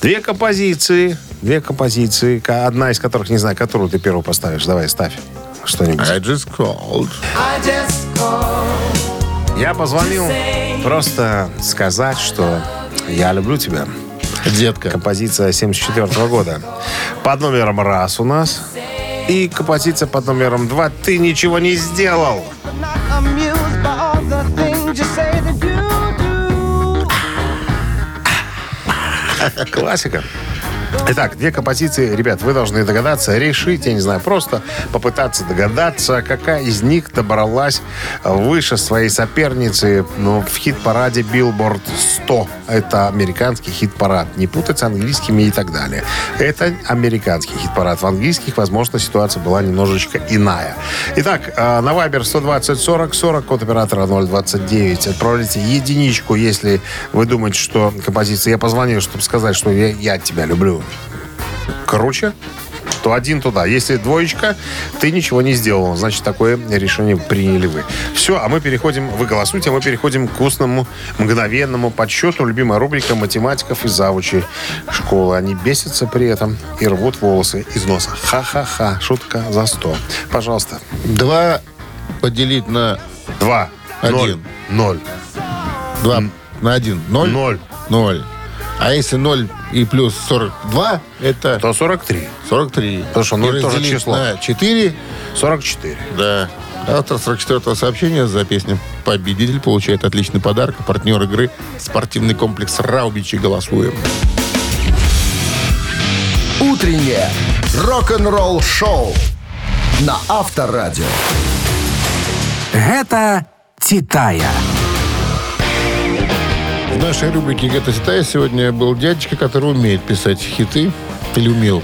Две композиции, две композиции, одна из которых, не знаю, которую ты первую поставишь. Давай, ставь что-нибудь. I just called. Я позвонил просто сказать, что я люблю тебя. Детка. Композиция 74 года. Под номером раз у нас. И композиция под номером два «Ты ничего не сделал». Классика. Итак, две композиции, ребят, вы должны догадаться, решить, я не знаю, просто попытаться догадаться, какая из них добралась выше своей соперницы ну, в хит-параде Billboard 100. Это американский хит-парад. Не путать с английскими и так далее. Это американский хит-парад. В английских, возможно, ситуация была немножечко иная. Итак, э, на Viber 120 40 40, код оператора 029. Отправляйте единичку, если вы думаете, что композиция... Я позвонил, чтобы сказать, что я, я тебя люблю. Круче, то один туда. Если двоечка, ты ничего не сделал. Значит, такое решение приняли вы. Все, а мы переходим, вы голосуете, а мы переходим к вкусному, мгновенному подсчету. Любимая рубрика математиков и завучей школы. Они бесятся при этом и рвут волосы из носа. Ха-ха-ха. Шутка за сто. Пожалуйста. Два поделить на Два. Ноль. Один. Ноль. два на один. Ноль? Ноль. Ноль. А если 0 и плюс 42, это То 43. 43. Потому что ноль И тоже число. на 4, 44. да. Автор 44-го сообщения за песню «Победитель» получает отличный подарок. Партнер игры – спортивный комплекс «Раубичи». Голосуем. Утреннее рок-н-ролл-шоу на Авторадио. Гэта Титая. В нашей рубрике «Гетто Ситая» сегодня был дядечка, который умеет писать хиты. Или умел.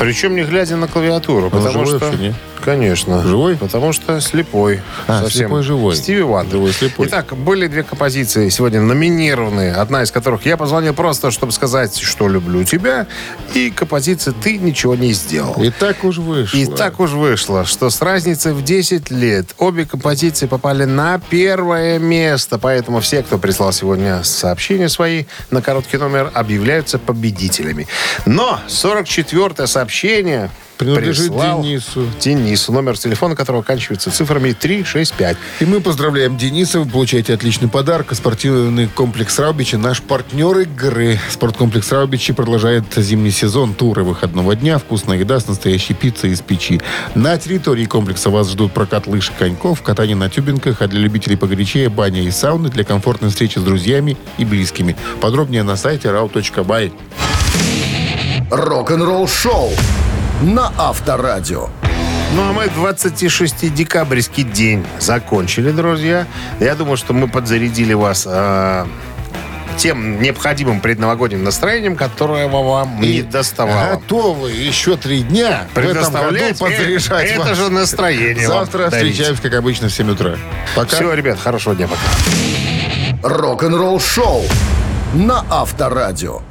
Причем не глядя на клавиатуру. потому живой что... вообще, не? Конечно. Живой? Потому что слепой. А, слепой живой. Стиви Вандер. Живой слепой. Итак, были две композиции сегодня номинированные. Одна из которых я позвонил просто, чтобы сказать, что люблю тебя. И композиция «Ты ничего не сделал». И так уж вышло. И так уж вышло, что с разницей в 10 лет обе композиции попали на первое место. Поэтому все, кто прислал сегодня сообщения свои на короткий номер, объявляются победителями. Но 44-е сообщение Принадлежит прислал Денису. Денису, номер телефона которого оканчивается цифрами 365. И мы поздравляем Дениса. Вы получаете отличный подарок. Спортивный комплекс Раубичи. Наш партнер игры. Спорткомплекс Раубичи продолжает зимний сезон. Туры выходного дня. Вкусная еда с настоящей пиццей из печи. На территории комплекса вас ждут прокат лыж и коньков, катание на тюбинках, а для любителей погорячее баня и сауны для комфортной встречи с друзьями и близкими. Подробнее на сайте rau.by. Рок-н-ролл-шоу на Авторадио. Ну, а мы 26 декабрьский день закончили, друзья. Я думаю, что мы подзарядили вас э, тем необходимым предновогодним настроением, которое вам не доставало. Готовы еще три дня в этом году Предоставлять подзаряжать это вас. же настроение Завтра встречаемся, как обычно, в 7 утра. Пока. Все, ребят, хорошего дня, пока. Рок-н-ролл-шоу на Авторадио.